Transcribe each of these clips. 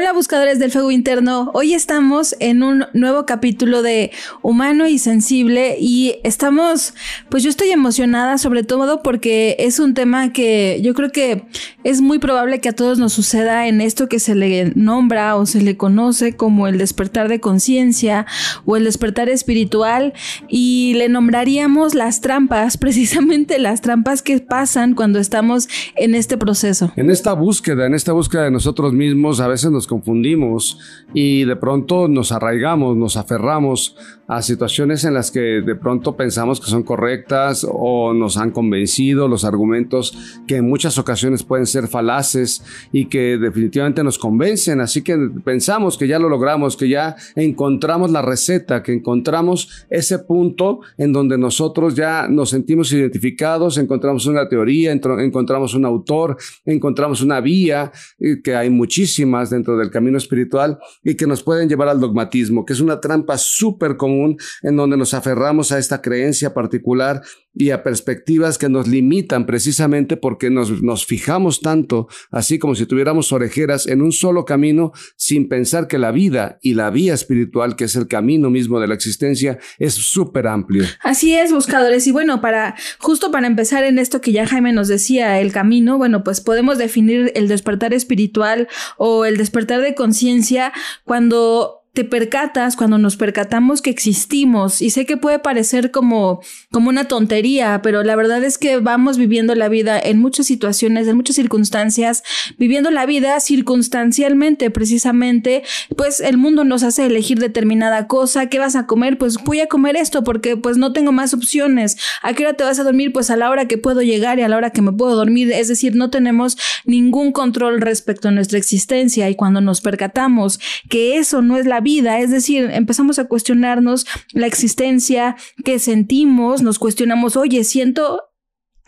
Hola buscadores del fuego interno, hoy estamos en un nuevo capítulo de Humano y Sensible y estamos, pues yo estoy emocionada sobre todo porque es un tema que yo creo que es muy probable que a todos nos suceda en esto que se le nombra o se le conoce como el despertar de conciencia o el despertar espiritual y le nombraríamos las trampas, precisamente las trampas que pasan cuando estamos en este proceso. En esta búsqueda, en esta búsqueda de nosotros mismos, a veces nos confundimos y de pronto nos arraigamos, nos aferramos a situaciones en las que de pronto pensamos que son correctas o nos han convencido los argumentos que en muchas ocasiones pueden ser falaces y que definitivamente nos convencen. Así que pensamos que ya lo logramos, que ya encontramos la receta, que encontramos ese punto en donde nosotros ya nos sentimos identificados, encontramos una teoría, encontramos un autor, encontramos una vía, eh, que hay muchísimas dentro del camino espiritual y que nos pueden llevar al dogmatismo, que es una trampa súper común en donde nos aferramos a esta creencia particular y a perspectivas que nos limitan precisamente porque nos, nos fijamos tanto, así como si tuviéramos orejeras en un solo camino, sin pensar que la vida y la vía espiritual, que es el camino mismo de la existencia, es súper amplio. Así es, buscadores. Y bueno, para justo para empezar en esto que ya Jaime nos decía, el camino, bueno, pues podemos definir el despertar espiritual o el despertar de conciencia cuando te percatas, cuando nos percatamos que existimos, y sé que puede parecer como, como una tontería, pero la verdad es que vamos viviendo la vida en muchas situaciones, en muchas circunstancias, viviendo la vida circunstancialmente, precisamente, pues el mundo nos hace elegir determinada cosa, ¿qué vas a comer? Pues voy a comer esto porque pues no tengo más opciones. ¿A qué hora te vas a dormir? Pues a la hora que puedo llegar y a la hora que me puedo dormir, es decir, no tenemos ningún control respecto a nuestra existencia y cuando nos percatamos que eso no es la vida, vida, es decir, empezamos a cuestionarnos la existencia que sentimos, nos cuestionamos, oye, siento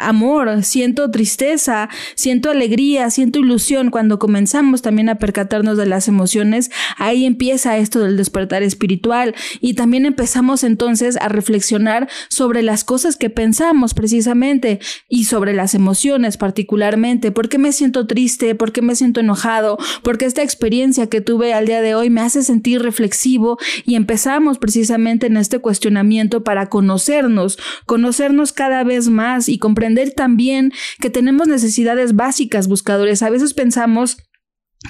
amor, siento tristeza, siento alegría, siento ilusión. Cuando comenzamos también a percatarnos de las emociones, ahí empieza esto del despertar espiritual y también empezamos entonces a reflexionar sobre las cosas que pensamos precisamente y sobre las emociones particularmente. ¿Por qué me siento triste? ¿Por qué me siento enojado? Porque esta experiencia que tuve al día de hoy me hace sentir reflexivo y empezamos precisamente en este cuestionamiento para conocernos, conocernos cada vez más y comprender también que tenemos necesidades básicas, buscadores. A veces pensamos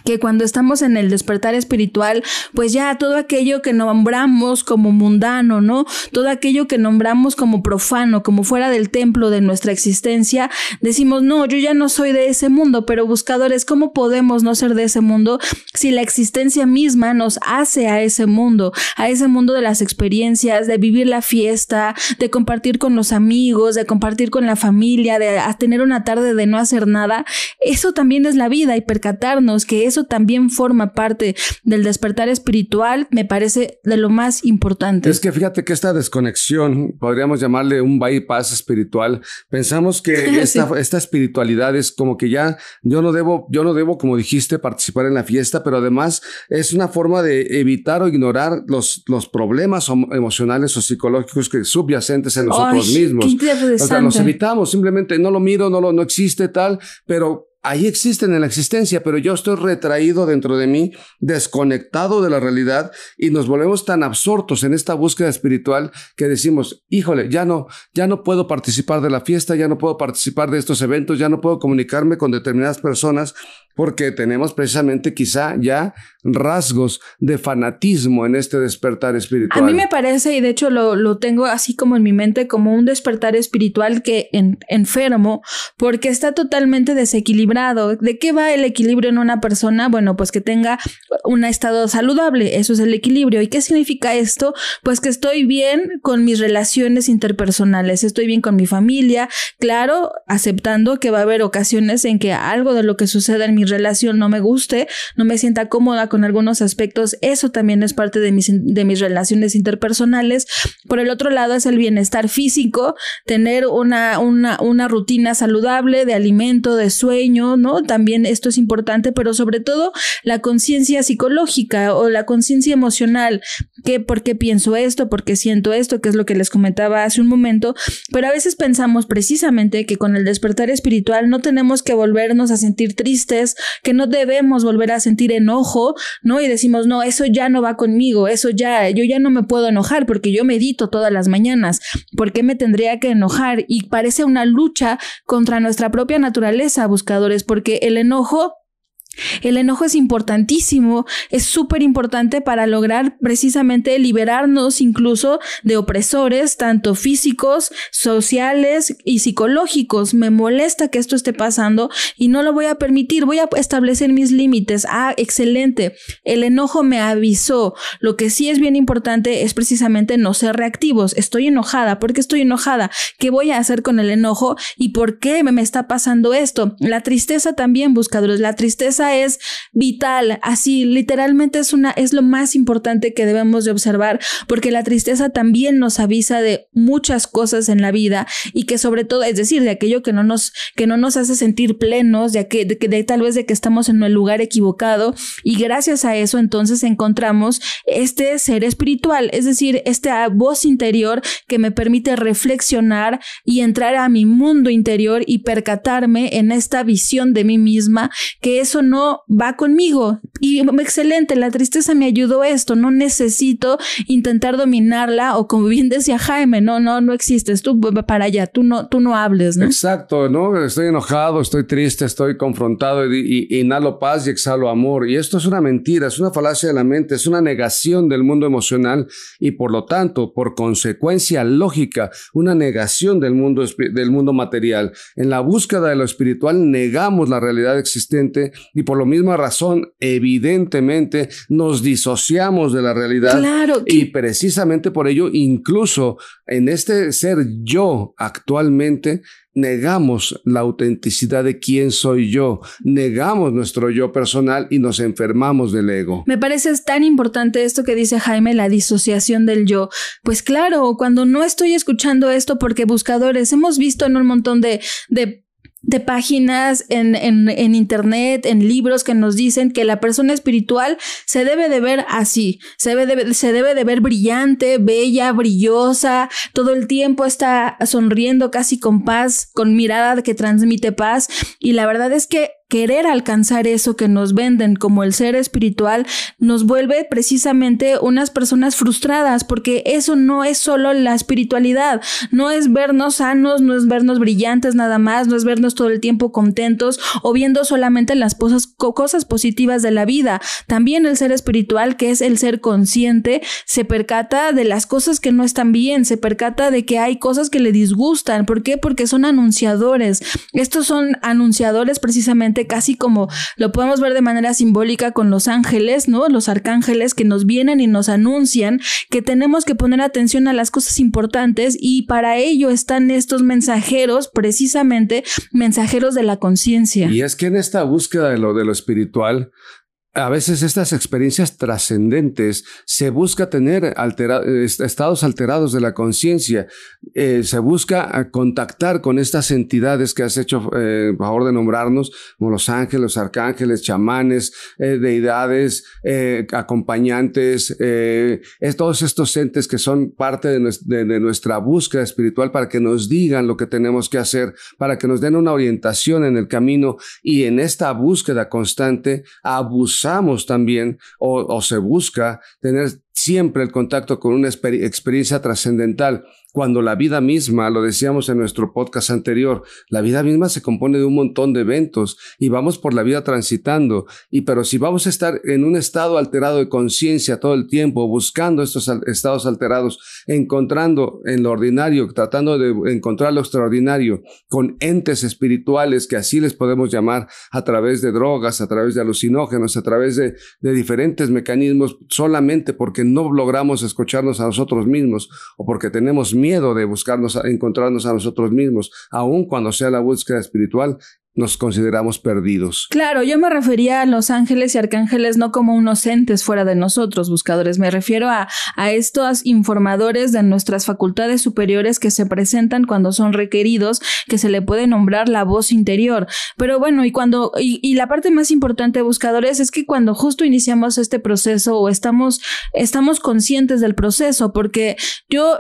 que cuando estamos en el despertar espiritual, pues ya todo aquello que nombramos como mundano, ¿no? Todo aquello que nombramos como profano, como fuera del templo de nuestra existencia, decimos, no, yo ya no soy de ese mundo, pero buscadores, ¿cómo podemos no ser de ese mundo si la existencia misma nos hace a ese mundo, a ese mundo de las experiencias, de vivir la fiesta, de compartir con los amigos, de compartir con la familia, de tener una tarde de no hacer nada? Eso también es la vida y percatarnos que eso también forma parte del despertar espiritual, me parece de lo más importante. Es que fíjate que esta desconexión, podríamos llamarle un bypass espiritual, pensamos que esta, esta espiritualidad es como que ya yo no debo, yo no debo, como dijiste, participar en la fiesta, pero además es una forma de evitar o ignorar los, los problemas emocionales o psicológicos que subyacentes en nosotros mismos. o sea, los evitamos, simplemente no lo miro, no lo, no existe tal, pero ahí existen en la existencia, pero yo estoy retraído dentro de mí, desconectado de la realidad y nos volvemos tan absortos en esta búsqueda espiritual que decimos, híjole, ya no, ya no puedo participar de la fiesta, ya no puedo participar de estos eventos, ya no puedo comunicarme con determinadas personas porque tenemos precisamente quizá ya rasgos de fanatismo en este despertar espiritual. A mí me parece, y de hecho lo, tengo así como en mi mente, como un despertar espiritual que enfermo, porque está totalmente desequilibrado. ¿De qué va el equilibrio en una persona? Bueno, pues que tenga un estado saludable, eso es el equilibrio. ¿Y qué significa esto? Pues que estoy bien con mis relaciones interpersonales, estoy bien con mi familia, claro, aceptando que va a haber ocasiones en que algo de lo que suceda en mi relación no me guste, no me sienta cómoda con algunos aspectos, eso también es parte de mis, de mis relaciones interpersonales. Por el otro lado es el bienestar físico, tener una, una, una rutina saludable de alimento, de sueño, ¿no? También esto es importante, pero sobre todo la conciencia psicológica o la conciencia emocional, que por qué pienso esto, por qué siento esto, que es lo que les comentaba hace un momento, pero a veces pensamos precisamente que con el despertar espiritual no tenemos que volvernos a sentir tristes, que no debemos volver a sentir enojo, ¿no? Y decimos, no, eso ya no va conmigo, eso ya, yo ya no me puedo enojar porque yo medito todas las mañanas, ¿por qué me tendría que enojar? Y parece una lucha contra nuestra propia naturaleza, buscadores, porque el enojo el enojo es importantísimo, es súper importante para lograr precisamente liberarnos incluso de opresores, tanto físicos, sociales y psicológicos. Me molesta que esto esté pasando y no lo voy a permitir, voy a establecer mis límites. Ah, excelente. El enojo me avisó. Lo que sí es bien importante es precisamente no ser reactivos. Estoy enojada. ¿Por qué estoy enojada? ¿Qué voy a hacer con el enojo? ¿Y por qué me está pasando esto? La tristeza también, buscadores. La tristeza es vital, así literalmente es una es lo más importante que debemos de observar, porque la tristeza también nos avisa de muchas cosas en la vida y que sobre todo, es decir, de aquello que no nos que no nos hace sentir plenos, de que de, de tal vez de que estamos en el lugar equivocado. Y gracias a eso entonces encontramos este ser espiritual, es decir, esta voz interior que me permite reflexionar y entrar a mi mundo interior y percatarme en esta visión de mí misma, que eso no va conmigo. Y excelente, la tristeza me ayudó esto, no necesito intentar dominarla o como bien decía Jaime, no, no, no existes, tú para allá, tú no, tú no hables, ¿no? Exacto, ¿no? Estoy enojado, estoy triste, estoy confrontado y, inhalo paz y exhalo amor. Y esto es una mentira, es una falacia de la mente, es una negación del mundo emocional y por lo tanto, por consecuencia lógica, una negación del mundo, del mundo material. En la búsqueda de lo espiritual negamos la realidad existente por la misma razón, evidentemente, nos disociamos de la realidad. Claro. Y precisamente por ello, incluso en este ser yo actualmente, negamos la autenticidad de quién soy yo, negamos nuestro yo personal y nos enfermamos del ego. Me parece tan importante esto que dice Jaime, la disociación del yo. Pues claro, cuando no estoy escuchando esto porque buscadores, hemos visto en un montón de, de de páginas en, en, en, internet, en libros que nos dicen que la persona espiritual se debe de ver así, se debe de, se debe de ver brillante, bella, brillosa, todo el tiempo está sonriendo casi con paz, con mirada que transmite paz. Y la verdad es que querer alcanzar eso que nos venden como el ser espiritual nos vuelve precisamente unas personas frustradas porque eso no es solo la espiritualidad, no es vernos sanos, no es vernos brillantes nada más, no es vernos todo el tiempo contentos o viendo solamente las cosas, cosas positivas de la vida. También el ser espiritual, que es el ser consciente, se percata de las cosas que no están bien, se percata de que hay cosas que le disgustan. ¿Por qué? Porque son anunciadores. Estos son anunciadores precisamente casi como lo podemos ver de manera simbólica con los ángeles, ¿no? Los arcángeles que nos vienen y nos anuncian que tenemos que poner atención a las cosas importantes y para ello están estos mensajeros, precisamente mensajeros de la conciencia. Y es que en esta búsqueda de lo espiritual, a veces estas experiencias trascendentes se busca tener estados alterados de la conciencia, eh, se busca eh, contactar con estas entidades que has hecho eh, favor de nombrarnos, como los ángeles, arcángeles, chamanes, deidades, acompañantes, es, todos estos entes que son parte de nuestra búsqueda espiritual para que nos digan lo que tenemos que hacer, para que nos den una orientación en el camino y en esta búsqueda constante abusar usamos también o, o se busca tener siempre el contacto con una experiencia trascendental cuando la vida misma, lo decíamos en nuestro podcast anterior, la vida misma se compone de un montón de eventos y vamos por la vida transitando. Y pero si vamos a estar en un estado alterado de conciencia todo el tiempo, buscando estos estados alterados, encontrando en lo ordinario, tratando de encontrar lo extraordinario, con entes espirituales que así les podemos llamar a través de drogas, a través de alucinógenos, a través de, de diferentes mecanismos, solamente porque no logramos escucharnos a nosotros mismos o porque tenemos miedo de buscarnos, encontrarnos a nosotros mismos, aun cuando sea la búsqueda espiritual, nos consideramos perdidos. Claro, yo me refería a los ángeles y arcángeles no como unos entes fuera de nosotros, buscadores. Me refiero a, a estos informadores de nuestras facultades superiores que se presentan cuando son requeridos, que se le puede nombrar la voz interior. Pero bueno, y cuando, y, y la parte más importante, buscadores, es que cuando justo iniciamos este proceso o estamos, estamos conscientes del proceso, porque yo,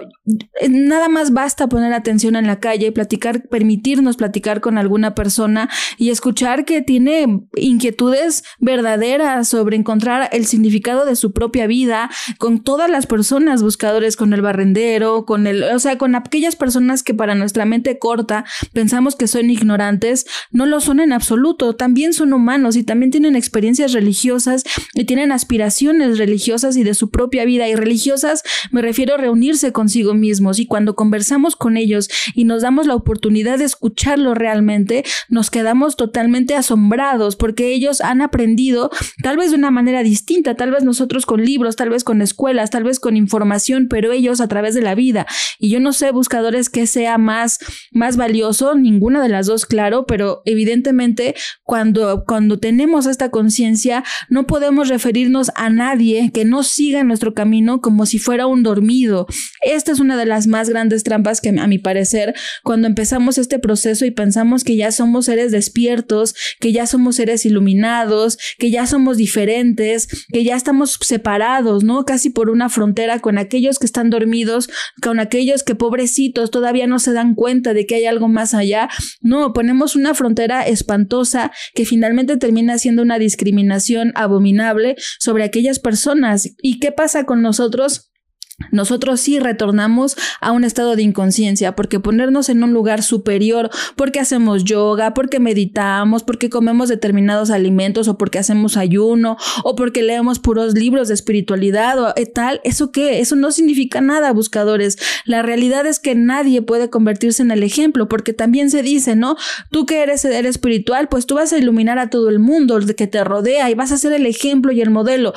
nada más basta poner atención en la calle, platicar, permitirnos platicar con alguna persona y escuchar que tiene inquietudes verdaderas sobre encontrar el significado de su propia vida con todas las personas buscadores, con el barrendero, con el, o sea, con aquellas personas que para nuestra mente corta pensamos que son ignorantes, no lo son en absoluto, también son humanos y también tienen experiencias religiosas y tienen aspiraciones religiosas y de su propia vida. Y religiosas me refiero a reunirse consigo mismos y cuando conversamos con ellos y nos damos la oportunidad de escucharlo realmente, quedamos totalmente asombrados porque ellos han aprendido tal vez de una manera distinta, tal vez nosotros con libros, tal vez con escuelas, tal vez con información, pero ellos a través de la vida. Y yo no sé, buscadores, que sea más, más valioso, ninguna de las dos, claro, pero evidentemente cuando, cuando tenemos esta conciencia, no podemos referirnos a nadie que no siga nuestro camino como si fuera un dormido. Esta es una de las más grandes trampas que a mi parecer, cuando empezamos este proceso y pensamos que ya somos seres despiertos, que ya somos seres iluminados, que ya somos diferentes, que ya estamos separados, ¿no? Casi por una frontera con aquellos que están dormidos, con aquellos que pobrecitos todavía no se dan cuenta de que hay algo más allá. No, ponemos una frontera espantosa que finalmente termina siendo una discriminación abominable sobre aquellas personas. ¿Y qué pasa con nosotros? Nosotros sí retornamos a un estado de inconsciencia, porque ponernos en un lugar superior, porque hacemos yoga, porque meditamos, porque comemos determinados alimentos o porque hacemos ayuno o porque leemos puros libros de espiritualidad o eh, tal, ¿eso qué? Eso no significa nada, buscadores. La realidad es que nadie puede convertirse en el ejemplo, porque también se dice, ¿no? Tú que eres ser espiritual, pues tú vas a iluminar a todo el mundo que te rodea y vas a ser el ejemplo y el modelo.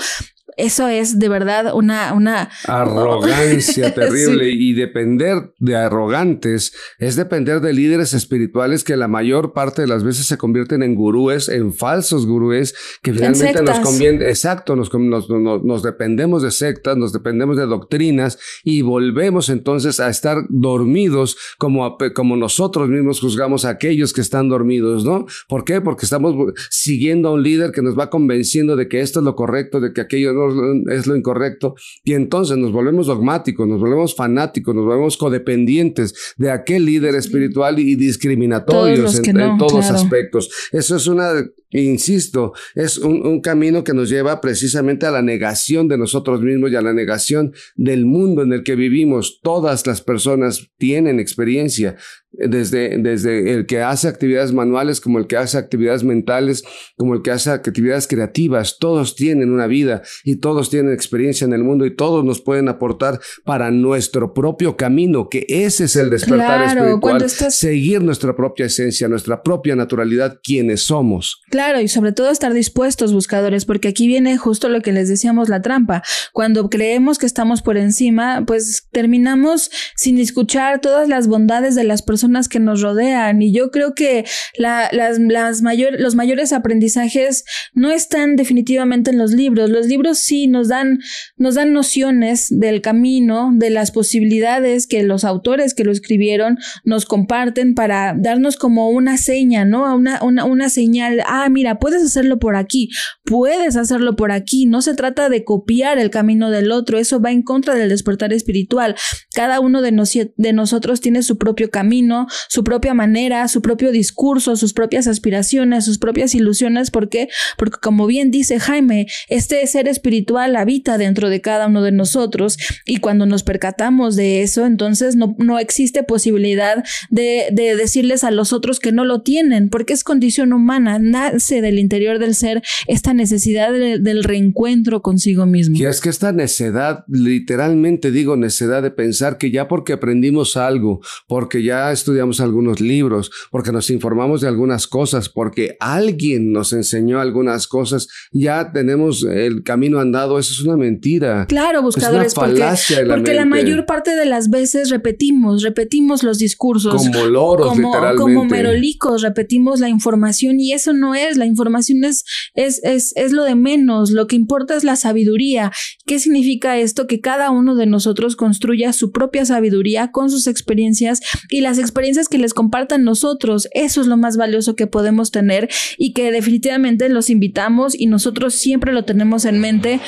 Eso es de verdad una... una... Arrogancia terrible y depender de arrogantes es depender de líderes espirituales que la mayor parte de las veces se convierten en gurúes, en falsos gurúes, que finalmente nos conviene, exacto, nos, nos, nos, dependemos de sectas, nos dependemos de doctrinas y volvemos entonces a estar dormidos como, como nosotros mismos juzgamos a aquellos que están dormidos, ¿no? ¿Por qué? Porque estamos siguiendo a un líder que nos va convenciendo de que esto es lo correcto, de que aquello no es lo incorrecto, y entonces nos volvemos dogmáticos, nos volvemos fanáticos, nos volvemos codependientes de aquel líder espiritual y discriminatorios en, todos aspectos. Eso es una Insisto, es un, un, camino que nos lleva precisamente a la negación de nosotros mismos y a la negación del mundo en el que vivimos. Todas las personas tienen experiencia, desde, desde el que hace actividades manuales, como el que hace actividades mentales, como el que hace actividades creativas. Todos tienen una vida y todos tienen experiencia en el mundo y todos nos pueden aportar para nuestro propio camino, que ese es el despertar espiritual. Seguir nuestra propia esencia, nuestra propia naturalidad, quienes somos. Claro, y sobre todo estar dispuestos, buscadores, porque aquí viene justo lo que les decíamos, la trampa. Cuando creemos que estamos por encima, pues terminamos sin escuchar todas las bondades de las personas que nos rodean. Y yo creo que las, las mayor, los mayores aprendizajes no están definitivamente en los libros. Los libros sí nos dan, nos dan nociones del camino, de las posibilidades que los autores que lo escribieron nos comparten para darnos como una seña, ¿no? Una, una, una señal. Ah, mira, puedes hacerlo por aquí, puedes hacerlo por aquí. No se trata de copiar el camino del otro, eso va en contra del despertar espiritual. Cada uno de, de nosotros tiene su propio camino, su propia manera, su propio discurso, sus propias aspiraciones, sus propias ilusiones. ¿Por qué? Porque como bien dice Jaime, este ser espiritual habita dentro de cada uno de nosotros y cuando nos percatamos de eso, entonces no, no existe posibilidad de, de decirles a los otros que no lo tienen, porque es condición humana. nace del interior del ser esta necesidad del reencuentro consigo mismo. Y es que esta necedad, literalmente digo necedad de pensar que ya porque aprendimos algo, porque ya estudiamos algunos libros, porque nos informamos de algunas cosas, porque alguien nos enseñó algunas cosas, ya tenemos el camino andado, eso es una mentira. Claro, buscadores, es una falacia porque, la, porque la mayor parte de las veces repetimos, repetimos los discursos. Como loros, como, literalmente. Como merolicos, repetimos la información y eso no es, la información es, es, es, es lo de menos, lo que importa es la sabiduría. ¿Qué significa esto? Que cada uno de nosotros construya su propia sabiduría con sus experiencias y las experiencias que les compartan nosotros. Eso es lo más valioso que podemos tener y que definitivamente los invitamos y nosotros siempre lo tenemos en mente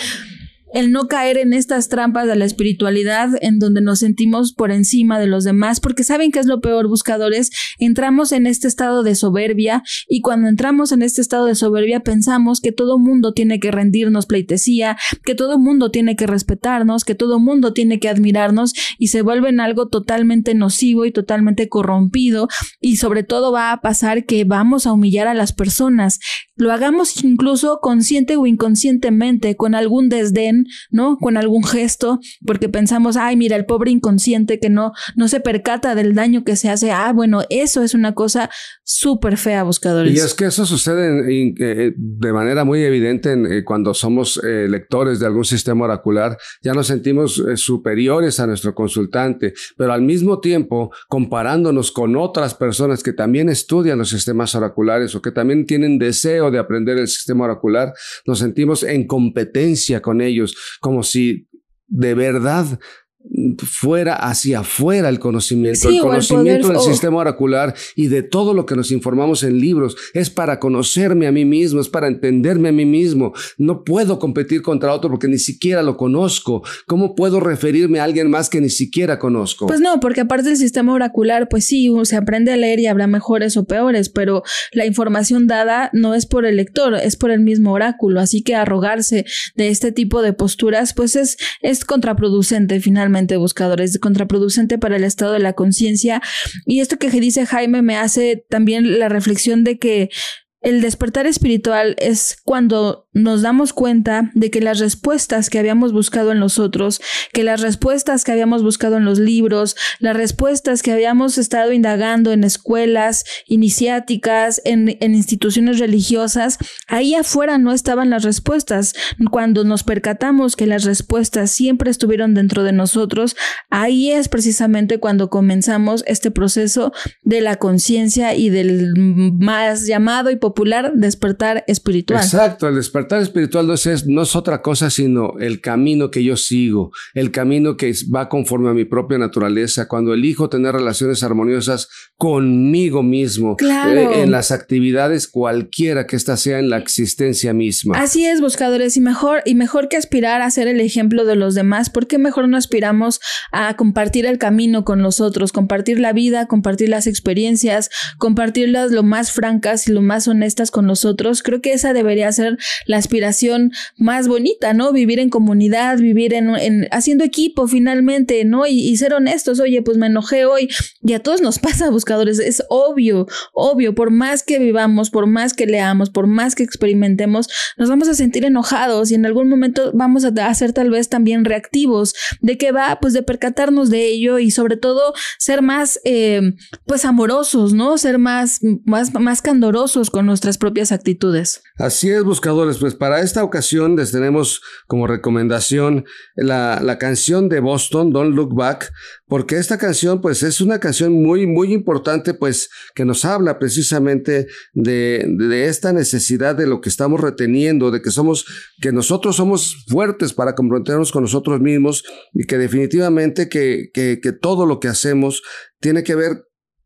el no caer en estas trampas de la espiritualidad en donde nos sentimos por encima de los demás, porque saben que es lo peor, buscadores, entramos en este estado de soberbia y cuando entramos en este estado de soberbia pensamos que todo mundo tiene que rendirnos pleitesía, que todo mundo tiene que respetarnos, que todo mundo tiene que admirarnos y se vuelven algo totalmente nocivo y totalmente corrompido y sobre todo va a pasar que vamos a humillar a las personas, lo hagamos incluso consciente o inconscientemente, con algún desdén ¿no? Con algún gesto, porque pensamos, ay, mira, el pobre inconsciente que no, no se percata del daño que se hace. Ah, bueno, eso es una cosa súper fea, buscadores. Y es que eso sucede eh, de manera muy evidente eh, cuando somos eh, lectores de algún sistema oracular, ya nos sentimos superiores a nuestro consultante, pero al mismo tiempo, comparándonos con otras personas que también estudian los sistemas oraculares o que también tienen de aprender el sistema oracular, nos sentimos en competencia con ellos como si de verdad fuera hacia afuera el conocimiento, el conocimiento del sistema oracular y de todo lo que nos informamos en libros es para conocerme a mí mismo, es para entenderme a mí mismo. No puedo competir contra otro porque ni siquiera lo conozco. ¿Cómo puedo referirme a alguien más que ni siquiera conozco? Pues no, porque aparte del sistema oracular, pues sí, se aprende a leer y habrá mejores o peores, pero la información dada no es por el lector, es por el mismo oráculo, así que arrogarse de este tipo de posturas, pues es, es contraproducente finalmente buscadores, contraproducente para el estado de la conciencia. Y esto que dice Jaime me hace también la reflexión de que el despertar espiritual es cuando nos damos cuenta de que las respuestas que habíamos buscado en nosotros, que las respuestas que habíamos buscado en los libros, las respuestas que habíamos estado indagando en escuelas iniciáticas, en, en instituciones religiosas, ahí afuera no estaban las respuestas. Cuando nos percatamos que las respuestas siempre estuvieron dentro de nosotros, ahí es precisamente cuando comenzamos este proceso de la conciencia y del más llamado y popular popular despertar espiritual. Exacto, el despertar espiritual no es, no es otra cosa sino el camino que yo sigo, el camino que va conforme a mi propia naturaleza, cuando elijo tener relaciones armoniosas conmigo mismo, eh, en las actividades cualquiera que ésta sea en la existencia misma. Así es, buscadores, y mejor, y mejor que aspirar a ser el ejemplo de los demás, ¿por qué mejor no aspiramos a compartir el camino con los otros, compartir la vida, compartir las experiencias, compartirlas lo más francas y lo más honestas estas con nosotros, creo que esa debería ser la aspiración más bonita, ¿no? Vivir en comunidad, vivir en, haciendo equipo finalmente, ¿no? Y, ser honestos, oye, pues me enojé hoy y a todos nos pasa, buscadores, es obvio, obvio, por más que vivamos, por más que leamos, por más que experimentemos, nos vamos a sentir enojados y en algún momento vamos a ser tal vez también reactivos. ¿De qué va? Pues de percatarnos de ello y sobre todo ser más, eh, pues amorosos, ¿no? Ser más, más, más candorosos con nuestras propias actitudes. Así es, buscadores. Pues para esta ocasión les tenemos como recomendación la, la canción de Boston, Don't Look Back, porque esta canción pues es una canción muy, muy importante, pues que nos habla precisamente de, de esta necesidad de lo que estamos reteniendo, de que somos, que nosotros somos fuertes para comprometernos con nosotros mismos y que definitivamente que, que, que todo lo que hacemos tiene que ver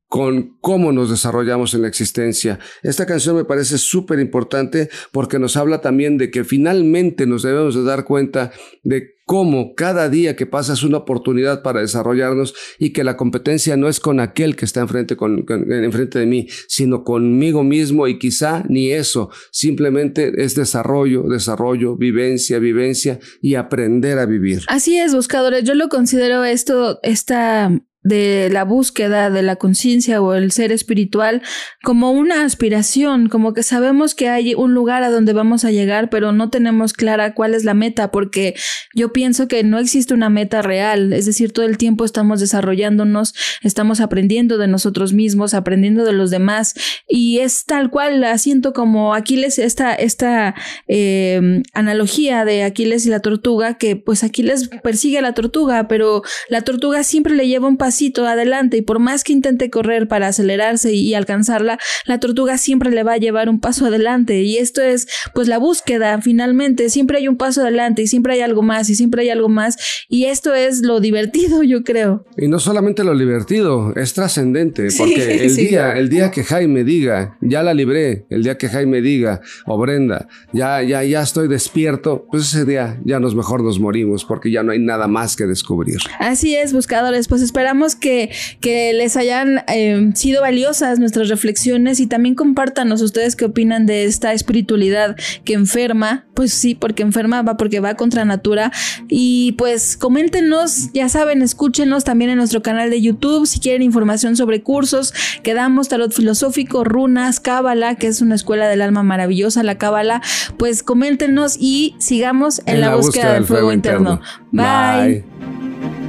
con cómo nos desarrollamos en la existencia. Esta canción me parece súper importante porque nos habla también de que finalmente nos debemos de dar cuenta de cómo cada día que pasa es una oportunidad para desarrollarnos y que la competencia no es con aquel que está enfrente, con, enfrente de mí, sino conmigo mismo y quizá ni eso, simplemente es desarrollo, desarrollo, vivencia, vivencia y aprender a vivir. Así es, buscadores, yo lo considero esto, esta de la búsqueda de la conciencia o el ser espiritual como una aspiración, como que sabemos que hay un lugar a donde vamos a llegar, pero no tenemos clara cuál es la meta, porque yo pienso que no existe una meta real, es decir, todo el tiempo estamos desarrollándonos, estamos aprendiendo de nosotros mismos, aprendiendo de los demás, y es tal cual, la siento como Aquiles, esta, esta eh, analogía de Aquiles y la tortuga, que pues Aquiles persigue a la tortuga, pero la tortuga siempre le lleva un pasito adelante y por más que intente correr para acelerarse y, alcanzarla, la tortuga siempre le va a llevar un paso adelante y esto es pues la búsqueda finalmente, siempre hay un paso adelante y siempre hay algo más y siempre hay algo más y esto es lo divertido yo creo. Y no solamente lo divertido, es trascendente porque el día, el día que Jaime diga, ya la libré, el día que Jaime diga, o Brenda, ya, ya, ya estoy despierto, pues ese día ya nos mejor nos morimos porque ya no hay nada más que descubrir. Así es, buscadores, pues esperamos que, que les hayan eh, sido valiosas nuestras reflexiones y también compártanos ustedes qué opinan de esta espiritualidad que enferma, pues sí, porque enferma va porque va contra natura. Y pues coméntenos, ya saben, escúchenos también en nuestro canal de YouTube. Si quieren información sobre cursos que damos, tarot filosófico, runas, cábala, que es una escuela del alma maravillosa, la cábala, pues coméntenos y sigamos en, la, búsqueda, del fuego, interno. Bye.